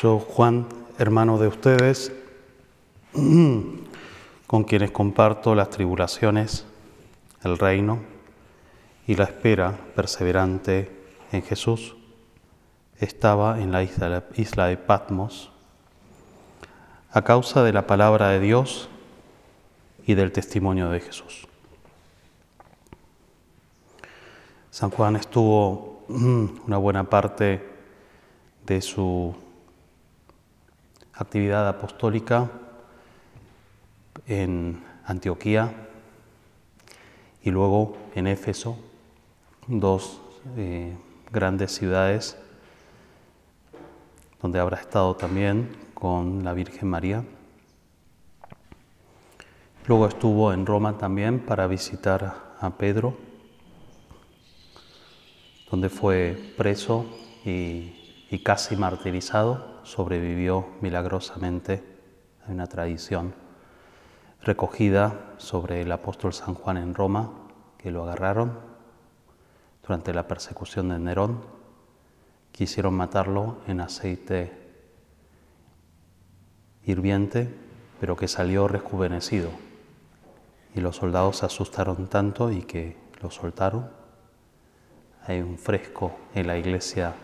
Yo, Juan, hermano de ustedes, con quienes comparto las tribulaciones, el reino y la espera perseverante en Jesús, estaba en la isla, de Patmos a causa de la palabra de Dios y del testimonio de Jesús. San Juan estuvo una buena parte de su actividad apostólica en Antioquía y luego en Éfeso, dos eh, grandes ciudades donde habrá estado también con la Virgen María. Luego estuvo en Roma también para visitar a Pedro, donde fue preso y, y casi martirizado sobrevivió milagrosamente. Hay una tradición recogida sobre el apóstol San Juan en Roma, que lo agarraron durante la persecución de Nerón. Quisieron matarlo en aceite hirviente, pero que salió rejuvenecido. Y los soldados se asustaron tanto y que lo soltaron. Hay un fresco en la iglesia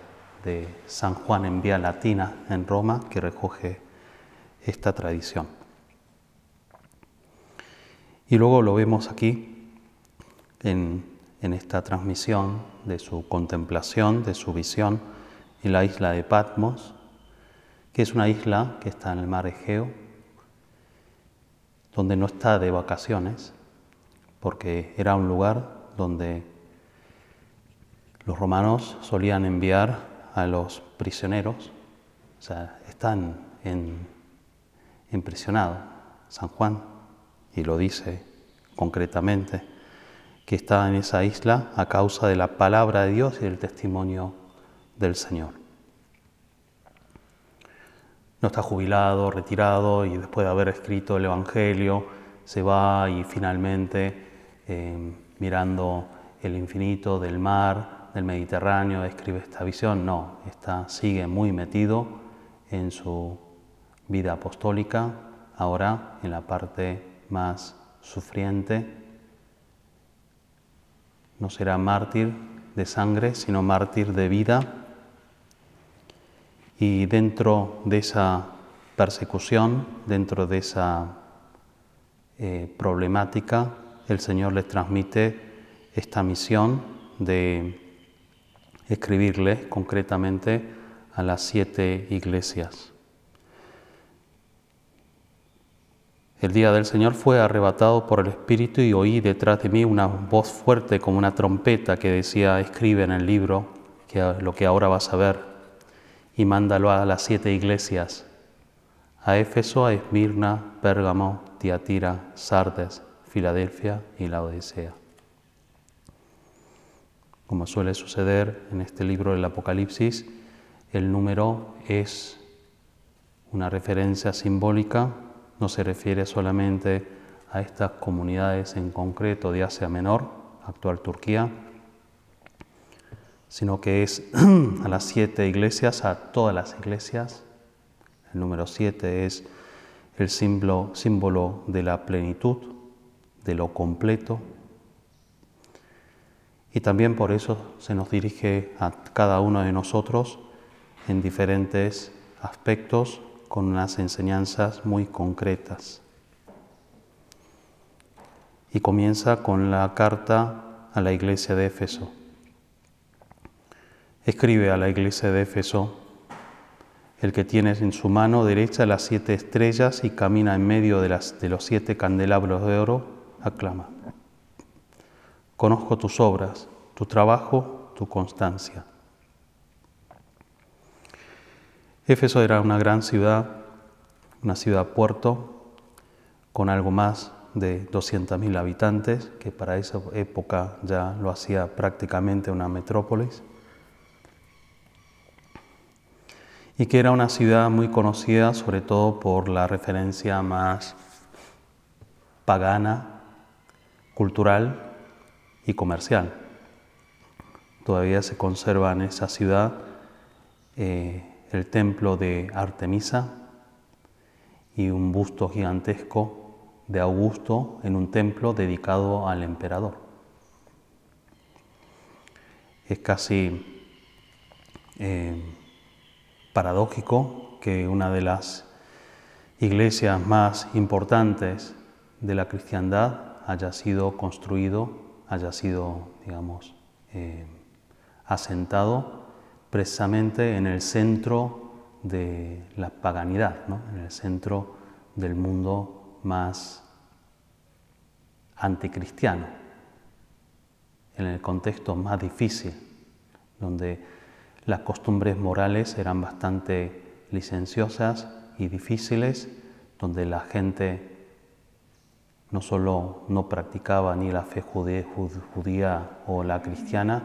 de San Juan en Vía Latina, en Roma, que recoge esta tradición. Y luego lo vemos aquí en, en esta transmisión de su contemplación, de su visión en la isla de Patmos, que es una isla que está en el mar Egeo, donde no está de vacaciones, porque era un lugar donde los romanos solían enviar a los prisioneros, o sea, están en, impresionados. San Juan, y lo dice concretamente, que está en esa isla a causa de la palabra de Dios y del testimonio del Señor. No está jubilado, retirado y después de haber escrito el Evangelio se va y finalmente eh, mirando el infinito del mar, del Mediterráneo describe esta visión, no, está, sigue muy metido en su vida apostólica, ahora en la parte más sufriente. No será mártir de sangre, sino mártir de vida. Y dentro de esa persecución, dentro de esa eh, problemática, el Señor les transmite esta misión de escribirle concretamente a las siete iglesias. El día del Señor fue arrebatado por el Espíritu y oí detrás de mí una voz fuerte como una trompeta que decía, escribe en el libro lo que ahora vas a ver y mándalo a las siete iglesias, a Éfeso, a Esmirna, Pérgamo, Tiatira, Sardes, Filadelfia y la Odisea. Como suele suceder en este libro del Apocalipsis, el número es una referencia simbólica, no se refiere solamente a estas comunidades en concreto de Asia Menor, actual Turquía, sino que es a las siete iglesias, a todas las iglesias. El número siete es el símbolo, símbolo de la plenitud, de lo completo. Y también por eso se nos dirige a cada uno de nosotros en diferentes aspectos con unas enseñanzas muy concretas. Y comienza con la carta a la iglesia de Éfeso. Escribe a la iglesia de Éfeso, el que tiene en su mano derecha las siete estrellas y camina en medio de, las, de los siete candelabros de oro, aclama. Conozco tus obras, tu trabajo, tu constancia. Éfeso era una gran ciudad, una ciudad puerto, con algo más de 200.000 habitantes, que para esa época ya lo hacía prácticamente una metrópolis, y que era una ciudad muy conocida sobre todo por la referencia más pagana, cultural y comercial. Todavía se conserva en esa ciudad eh, el templo de Artemisa y un busto gigantesco de Augusto en un templo dedicado al emperador. Es casi eh, paradójico que una de las iglesias más importantes de la cristiandad haya sido construido, haya sido, digamos, eh, asentado precisamente en el centro de la paganidad, en el centro del mundo más anticristiano, en el contexto más difícil, donde las costumbres morales eran bastante licenciosas y difíciles, donde la gente no solo no practicaba ni la fe judía o la cristiana,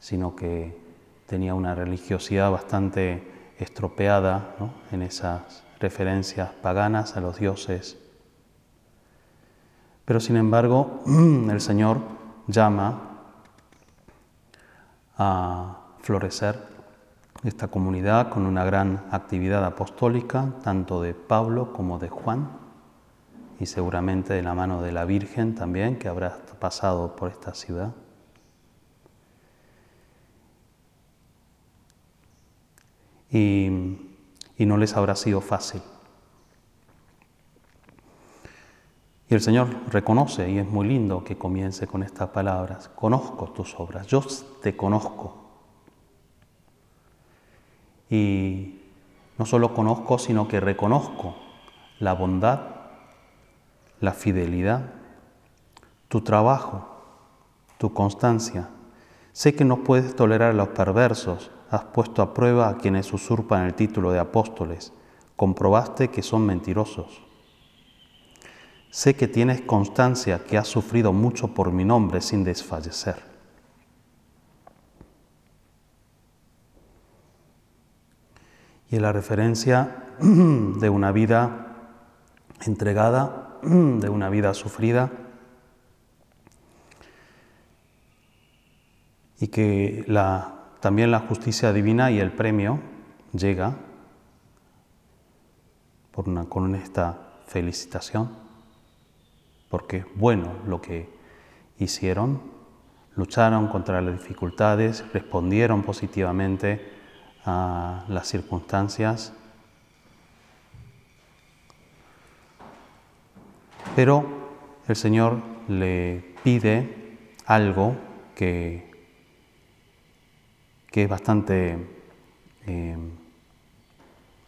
sino que tenía una religiosidad bastante estropeada en esas referencias paganas a los dioses. Pero sin embargo, el Señor llama a florecer esta comunidad con una gran actividad apostólica, tanto de Pablo como de Juan, y seguramente de la mano de la Virgen también, que habrá pasado por esta ciudad. y, no les habrá sido fácil. Y el Señor reconoce, y es muy lindo que comience con estas palabras, conozco tus obras, yo te conozco. Y no solo conozco, sino que reconozco la bondad, la fidelidad, tu trabajo, tu constancia. Sé que no puedes tolerar a los perversos, has puesto a prueba a quienes usurpan el título de apóstoles, comprobaste que son mentirosos. Sé que tienes constancia que has sufrido mucho por mi nombre sin desfallecer. Y la referencia de una vida entregada, de una vida sufrida, y que la también la justicia divina y el premio llega por una, con esta felicitación, porque es bueno lo que hicieron, lucharon contra las dificultades, respondieron positivamente a las circunstancias, pero el Señor le pide algo que que es bastante eh,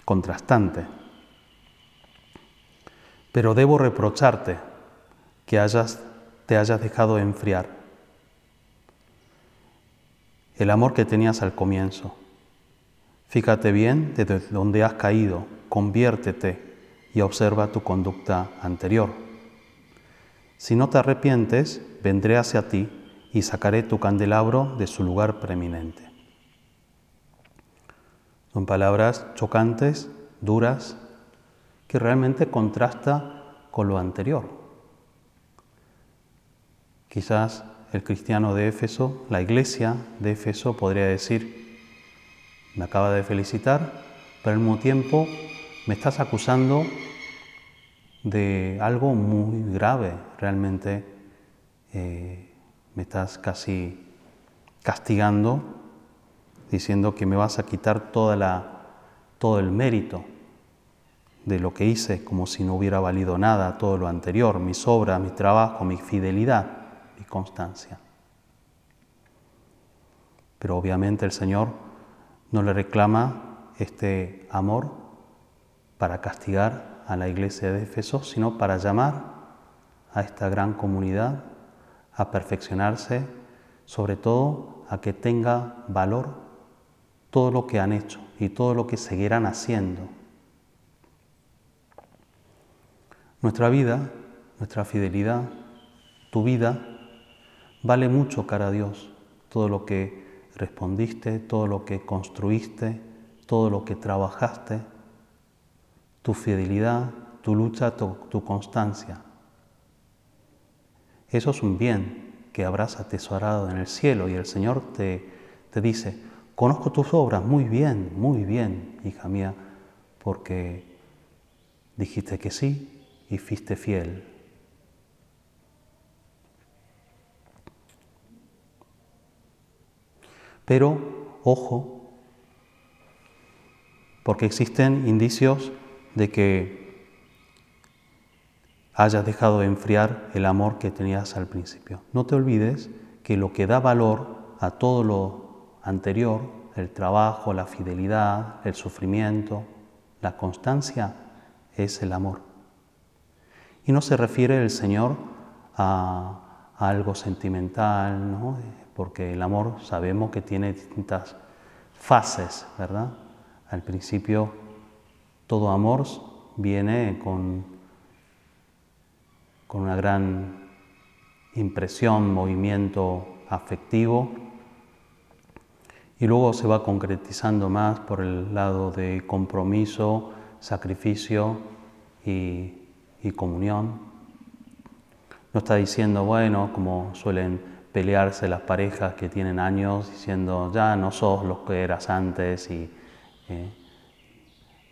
contrastante. Pero debo reprocharte que te hayas dejado enfriar el amor que tenías al comienzo. Fíjate bien desde donde has caído, conviértete y observa tu conducta anterior. Si no te arrepientes, vendré hacia ti y sacaré tu candelabro de su lugar preeminente. Son palabras chocantes, duras, que realmente contrasta con lo anterior. Quizás el cristiano de Éfeso, la iglesia de Éfeso podría decir, me acaba de felicitar, pero al mismo tiempo me estás acusando de algo muy grave. Realmente eh, me estás casi castigando, diciendo que me vas a quitar toda la, todo el mérito de lo que hice, como si no hubiera valido nada todo lo anterior, mis obras, mi trabajo, mi fidelidad, mi constancia. Pero obviamente el Señor no le reclama este amor para castigar a la iglesia de Éfeso, sino para llamar a esta gran comunidad a perfeccionarse, sobre todo a que tenga valor todo lo que han hecho y todo lo que seguirán haciendo. Nuestra vida, nuestra fidelidad, tu vida, vale mucho cara a Dios. Todo lo que respondiste, todo lo que construiste, todo lo que trabajaste, tu fidelidad, tu lucha, tu, constancia. Eso es un bien que habrás atesorado en el cielo y el Señor te, te dice, conozco tus obras muy bien, muy bien, hija mía, porque dijiste que sí y fuiste fiel. Pero, ojo, porque existen indicios de que hayas dejado de enfriar el amor que tenías al principio. No te olvides que lo que da valor a todo lo anterior, el trabajo, la fidelidad, el sufrimiento, la constancia, es el amor. Y no se refiere el Señor a, algo sentimental, ¿no? porque el amor sabemos que tiene distintas fases, ¿verdad? Al principio todo amor viene con, con una gran impresión, movimiento afectivo, y luego se va concretizando más por el lado de compromiso, sacrificio y, comunión. No está diciendo, bueno, como suelen pelearse las parejas que tienen años diciendo, ya no sos lo que eras antes y eh,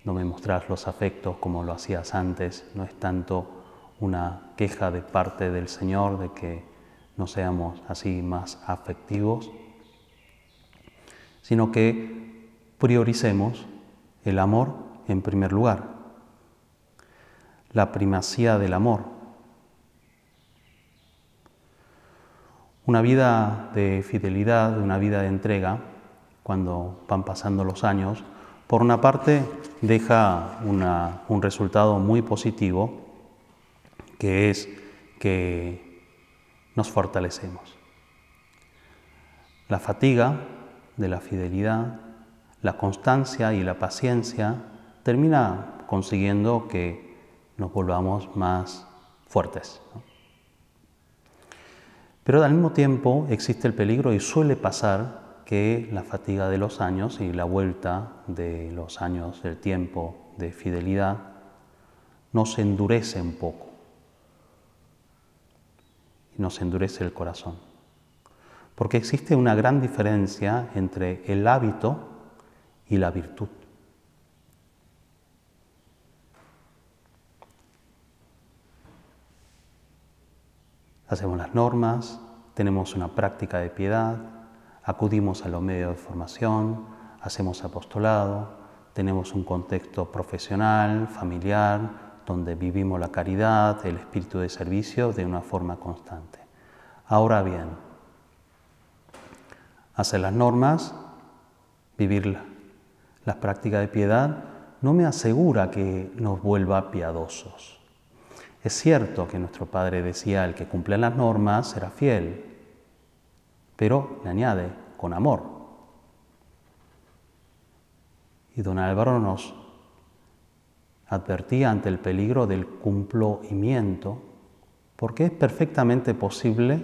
no me mostrás los afectos como lo hacías antes. No es tanto una queja de parte del Señor de que no seamos así más afectivos, sino que prioricemos el amor en primer lugar, la primacía del amor Una vida de fidelidad, una vida de entrega, cuando van pasando los años, por una parte deja un resultado muy positivo, que es que nos fortalecemos. La fatiga de la fidelidad, la constancia y la paciencia termina consiguiendo que nos volvamos más fuertes. Pero al mismo tiempo existe el peligro y suele pasar que la fatiga de los años y la vuelta de los años del tiempo de fidelidad nos endurece un poco y nos endurece el corazón. Porque existe una gran diferencia entre el hábito y la virtud. Hacemos las normas, tenemos una práctica de piedad, acudimos a los medios de formación, hacemos apostolado, tenemos un contexto profesional, familiar, donde vivimos la caridad, el espíritu de servicio de una forma constante. Ahora bien, hacer las normas, vivir las prácticas de piedad, no me asegura que nos vuelva piadosos. Es cierto que nuestro Padre decía, el que cumple las normas será fiel, pero le añade, con amor. Y don Álvaro nos advertía ante el peligro del cumplimiento, porque es perfectamente posible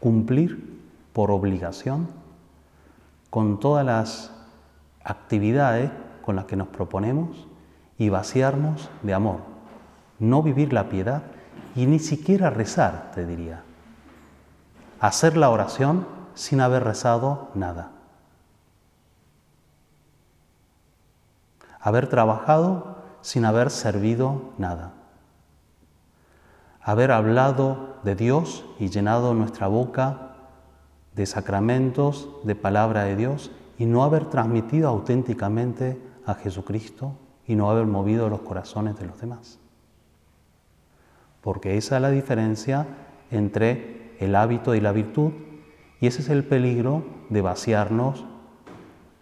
cumplir por obligación con todas las actividades con las que nos proponemos y vaciarnos de amor no vivir la piedad y ni siquiera rezar, te diría. Hacer la oración sin haber rezado nada. Haber trabajado sin haber servido nada. haber hablado de Dios y llenado nuestra boca de sacramentos, de palabra de Dios, y no haber transmitido auténticamente a Jesucristo y no haber movido los corazones de los demás. Porque esa es la diferencia entre el hábito y la virtud, y ese es el peligro de vaciarnos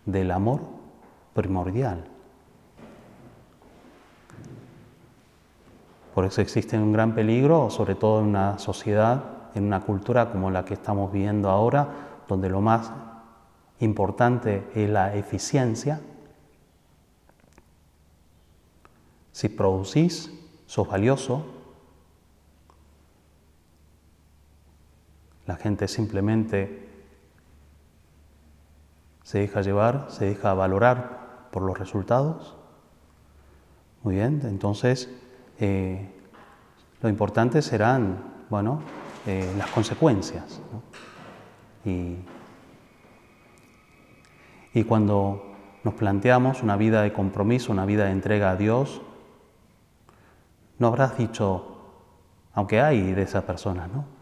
del amor primordial. Por eso existe un gran peligro, sobre todo en una sociedad, en una cultura como la que estamos viviendo ahora, donde lo más importante es la eficiencia. Si producís, sos valioso. La gente simplemente se deja llevar, se deja valorar por los resultados. Muy bien, entonces eh, lo importante serán, bueno, eh, las consecuencias. Y, y cuando nos planteamos una vida de compromiso, una vida de entrega a Dios, no habrás dicho, aunque hay de esas personas, ¿no?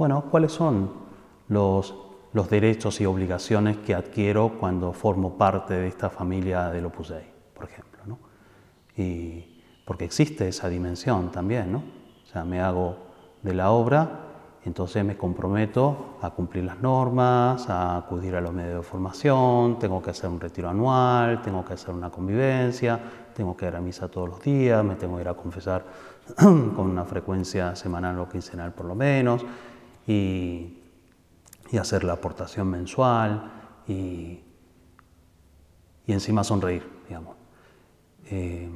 Bueno, ¿cuáles son los, los derechos y obligaciones que adquiero cuando formo parte de esta familia del Opus Dei, por ejemplo? ¿no? Y porque existe esa dimensión también, ¿no? O sea, me hago de la obra entonces me comprometo a cumplir las normas, a acudir a los medios de formación, tengo que hacer un retiro anual, tengo que hacer una convivencia, tengo que ir a misa todos los días, me tengo que ir a confesar con una frecuencia semanal o quincenal por lo menos, y, hacer la aportación mensual y, encima sonreír, digamos. Eh,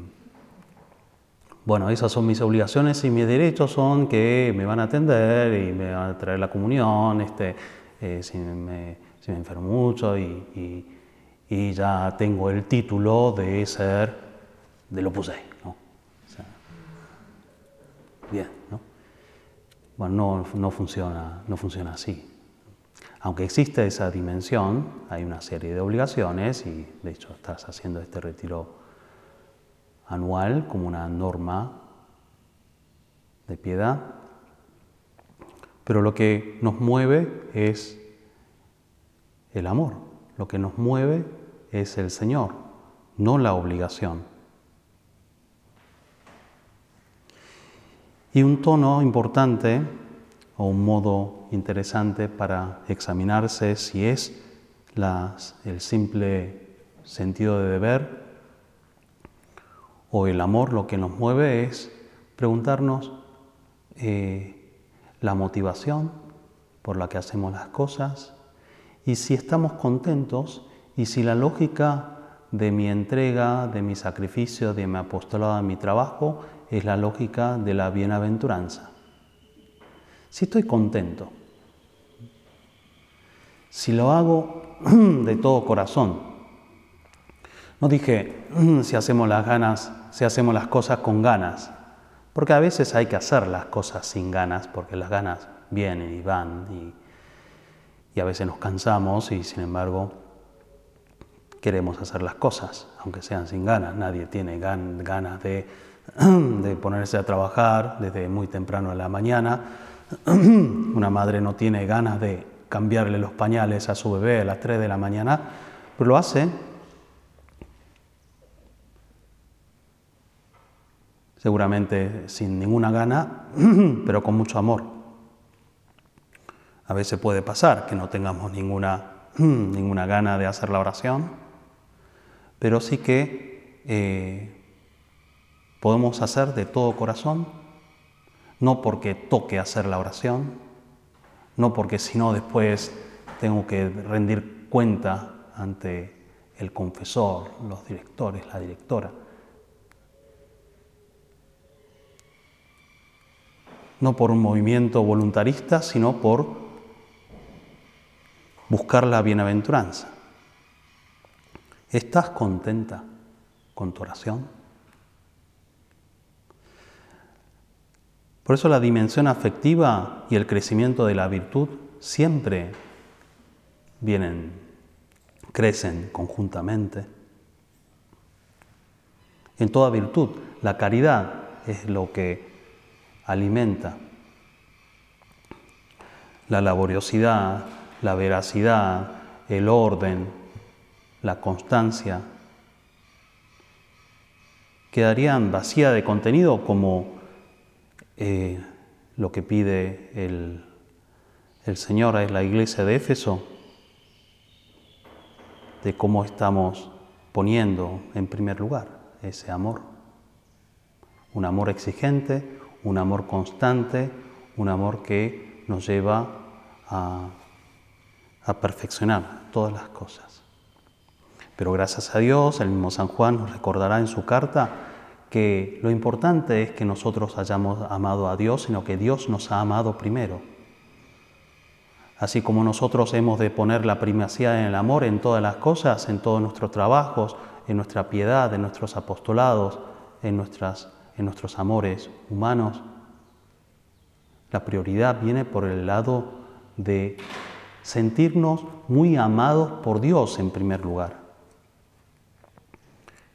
bueno, esas son mis obligaciones y mis derechos son que me van a atender y me van a traer la comunión, este, eh, si, me, enfermo mucho y, ya tengo el título de ser de lo puse. ¿no? bien, ¿no? Bueno, no, funciona, no funciona así. Aunque existe esa dimensión, hay una serie de obligaciones y de hecho estás haciendo este retiro anual como una norma de piedad, pero lo que nos mueve es el amor, lo que nos mueve es el Señor, no la obligación. Y un tono importante o un modo interesante para examinarse si es el simple sentido de deber o el amor lo que nos mueve es preguntarnos eh, la motivación por la que hacemos las cosas y si estamos contentos y si la lógica de mi entrega, de mi sacrificio, de mi apostolado, de mi trabajo es la lógica de la bienaventuranza. Si estoy contento, si lo hago de todo corazón, no dije si hacemos las ganas si hacemos las cosas con ganas. Porque a veces hay que hacer las cosas sin ganas, porque las ganas vienen y van y, a veces nos cansamos y sin embargo queremos hacer las cosas, aunque sean sin ganas. Nadie tiene ganas de, de ponerse a trabajar desde muy temprano en la mañana. Una madre no tiene ganas de cambiarle los pañales a su bebé a las 3 de la mañana, pero lo hace seguramente sin ninguna gana, pero con mucho amor. A veces puede pasar que no tengamos ninguna, ninguna gana de hacer la oración, pero sí que eh, podemos hacer de todo corazón, no porque toque hacer la oración, no porque si no después tengo que rendir cuenta ante el confesor, los directores, la directora, no por un movimiento voluntarista, sino por buscar la bienaventuranza. ¿Estás contenta con tu oración? Por eso la dimensión afectiva y el crecimiento de la virtud siempre vienen, crecen conjuntamente. En toda virtud, la caridad es lo que alimenta la laboriosidad, la veracidad, el orden, la constancia, quedarían vacía de contenido como eh, lo que pide el, el Señor a la iglesia de Éfeso, de cómo estamos poniendo en primer lugar ese amor. Un amor exigente, un amor constante, un amor que nos lleva a, a perfeccionar todas las cosas. Pero gracias a Dios, el mismo San Juan nos recordará en su carta que lo importante es que nosotros hayamos amado a Dios, sino que Dios nos ha amado primero. Así como nosotros hemos de poner la primacía en el amor en todas las cosas, en todos nuestros trabajos, en nuestra piedad, en nuestros apostolados, en, nuestras, en nuestros amores humanos, la prioridad viene por el lado de sentirnos muy amados por Dios en primer lugar.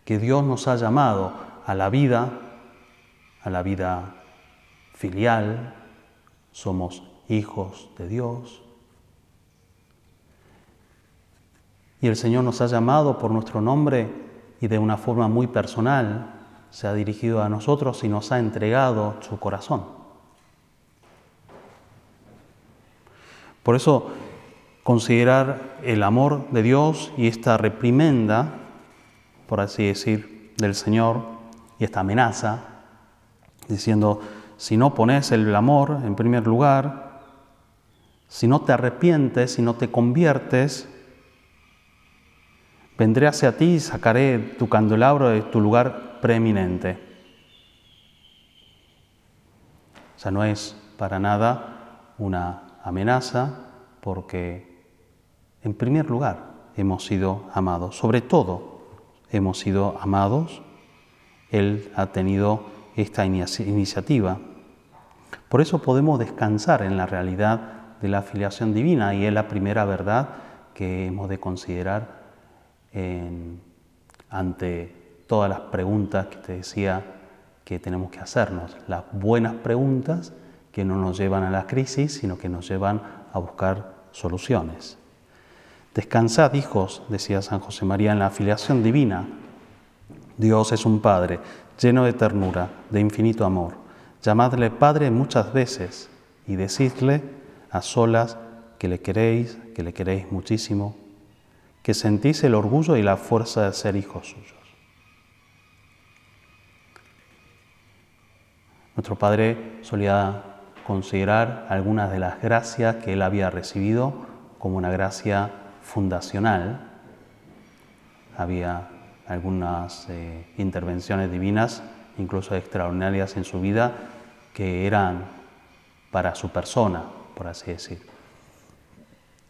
Que Dios nos ha llamado a la vida, a la vida filial, somos hijos de Dios. Y el Señor nos ha llamado por nuestro nombre y de una forma muy personal se ha dirigido a nosotros y nos ha entregado su corazón. Por eso considerar el amor de Dios y esta reprimenda, por así decir, del Señor y esta amenaza, diciendo, si no pones el amor en primer lugar, si no te arrepientes, si no te conviertes, vendré hacia ti y sacaré tu candelabro de tu lugar preeminente. O sea, no es para nada una amenaza porque en primer lugar, hemos sido amados. Sobre todo, hemos sido amados. Él ha tenido esta iniciativa. Por eso podemos descansar en la realidad de la afiliación divina y es la primera verdad que hemos de considerar ante todas las preguntas que te decía que tenemos que hacernos. Las buenas preguntas que no nos llevan a la crisis, sino que nos llevan a buscar soluciones. Descansad, hijos, decía San José María, en la afiliación divina. Dios es un Padre lleno de ternura, de infinito amor. Llamadle Padre muchas veces y decidle a solas que le queréis, que le queréis muchísimo, que sentís el orgullo y la fuerza de ser hijos suyos. Nuestro Padre solía considerar algunas de las gracias que él había recibido como una gracia fundacional. Había algunas eh, intervenciones divinas, incluso extraordinarias en su vida, que eran para su persona, por así decir.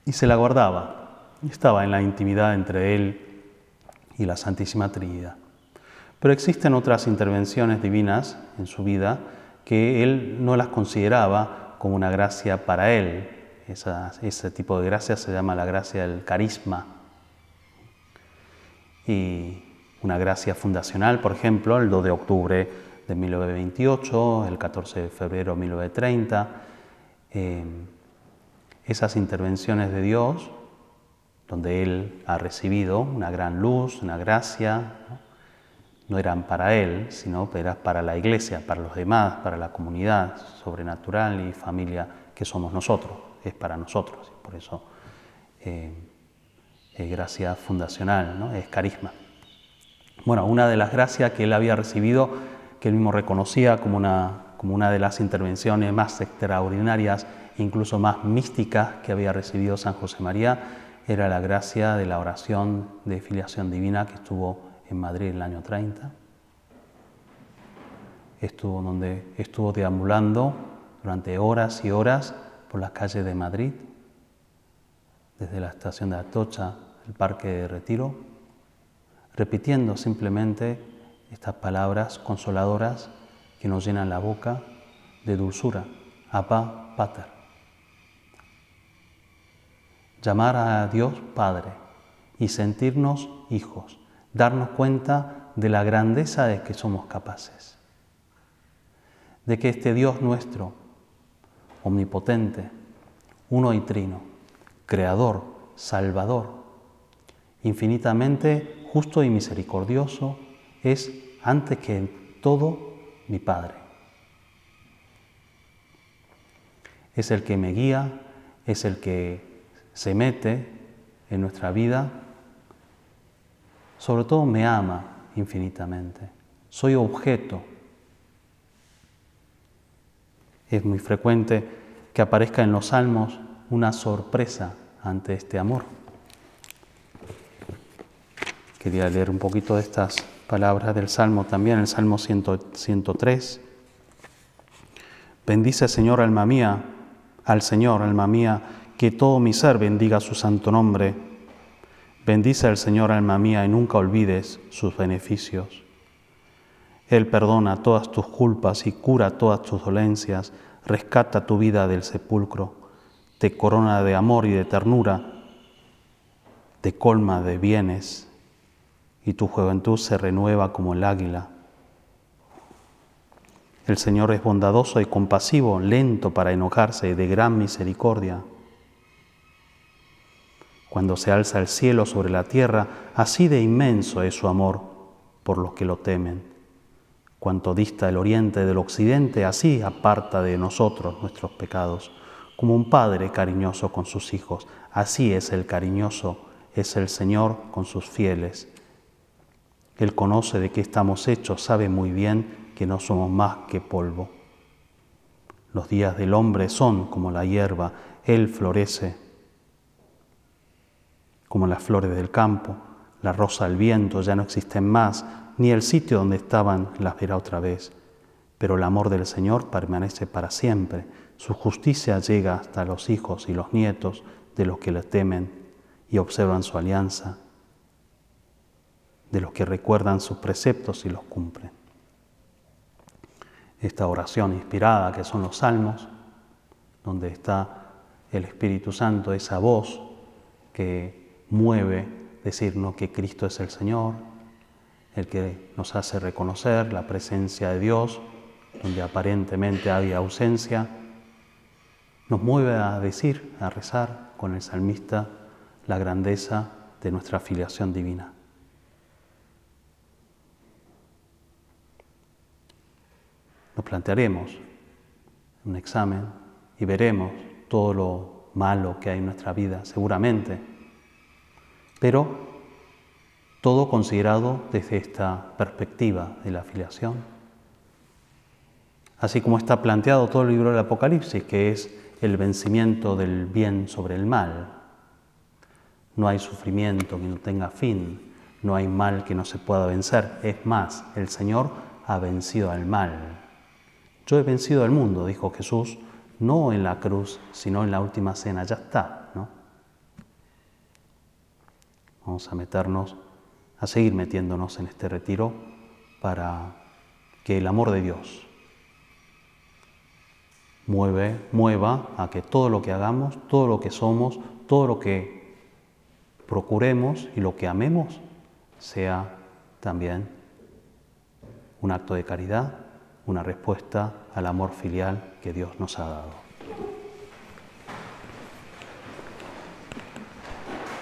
Y se la guardaba, estaba en la intimidad entre él y la Santísima Trinidad. Pero existen otras intervenciones divinas en su vida que él no las consideraba como una gracia para él, ese tipo de gracia se llama la gracia del carisma. Y una gracia fundacional, por ejemplo, el 2 de octubre de 1928, el 14 de febrero de 1930, eh, esas intervenciones de Dios, donde Él ha recibido una gran luz, una gracia, no, eran para Él, sino eran para la iglesia, para los demás, para la comunidad sobrenatural y familia que somos nosotros es para nosotros. Por eso eh, es gracia fundacional, ¿no? es carisma. Bueno, una de las gracias que él había recibido, que él mismo reconocía como una, como una de las intervenciones más extraordinarias, incluso más místicas que había recibido San José María, era la gracia de la oración de filiación divina que estuvo en Madrid en el año 30. Estuvo donde estuvo deambulando durante horas y horas por las calles de Madrid, desde la estación de Atocha, el Parque de Retiro, repitiendo simplemente estas palabras consoladoras que nos llenan la boca de dulzura, Abba Pater. Llamar a Dios Padre y sentirnos hijos, darnos cuenta de la grandeza de que somos capaces, de que este Dios nuestro omnipotente, uno y trino, creador, salvador, infinitamente justo y misericordioso, es antes que todo mi Padre. Es el que me guía, es el que se mete en nuestra vida, sobre todo me ama infinitamente. Soy objeto. Es muy frecuente que aparezca en los salmos una sorpresa ante este amor. Quería leer un poquito de estas palabras del Salmo también, el Salmo 103. Bendice Señor alma mía, al Señor alma mía, que todo mi ser bendiga su santo nombre. Bendice al Señor alma mía y nunca olvides sus beneficios. Él perdona todas tus culpas y cura todas tus dolencias, rescata tu vida del sepulcro, te corona de amor y de ternura, te colma de bienes y tu juventud se renueva como el águila. El Señor es bondadoso y compasivo, lento para enojarse, de gran misericordia. Cuando se alza el cielo sobre la tierra, así de inmenso es su amor por los que lo temen. Cuanto dista el oriente del occidente, así aparta de nosotros nuestros pecados. Como un padre cariñoso con sus hijos, así es el cariñoso, es el Señor con sus fieles él conoce de qué estamos hechos, sabe muy bien que no somos más que polvo. Los días del hombre son como la hierba, Él florece como las flores del campo, la rosa al viento ya no existen más, ni el sitio donde estaban las verá otra vez. Pero el amor del Señor permanece para siempre, su justicia llega hasta los hijos y los nietos de los que le temen y observan su alianza de los que recuerdan sus preceptos y los cumplen. Esta oración inspirada que son los salmos, donde está el Espíritu Santo, esa voz que mueve decirnos que Cristo es el Señor, el que nos hace reconocer la presencia de Dios, donde aparentemente había ausencia, nos mueve a decir, a rezar con el salmista la grandeza de nuestra filiación divina. nos plantearemos un examen y veremos todo lo malo que hay en nuestra vida, seguramente, pero todo considerado desde esta perspectiva de la afiliación. Así como está planteado todo el libro del Apocalipsis, que es el vencimiento del bien sobre el mal. No hay sufrimiento que no tenga fin, no hay mal que no se pueda vencer. Es más, el Señor ha vencido al mal. Yo he vencido al mundo, dijo Jesús, no en la cruz, sino en la última cena. Ya está, ¿no? Vamos a meternos, a seguir metiéndonos en este retiro para que el amor de Dios mueve, mueva a que todo lo que hagamos, todo lo que somos, todo lo que procuremos y lo que amemos sea también un acto de caridad una respuesta al amor filial que Dios nos ha dado.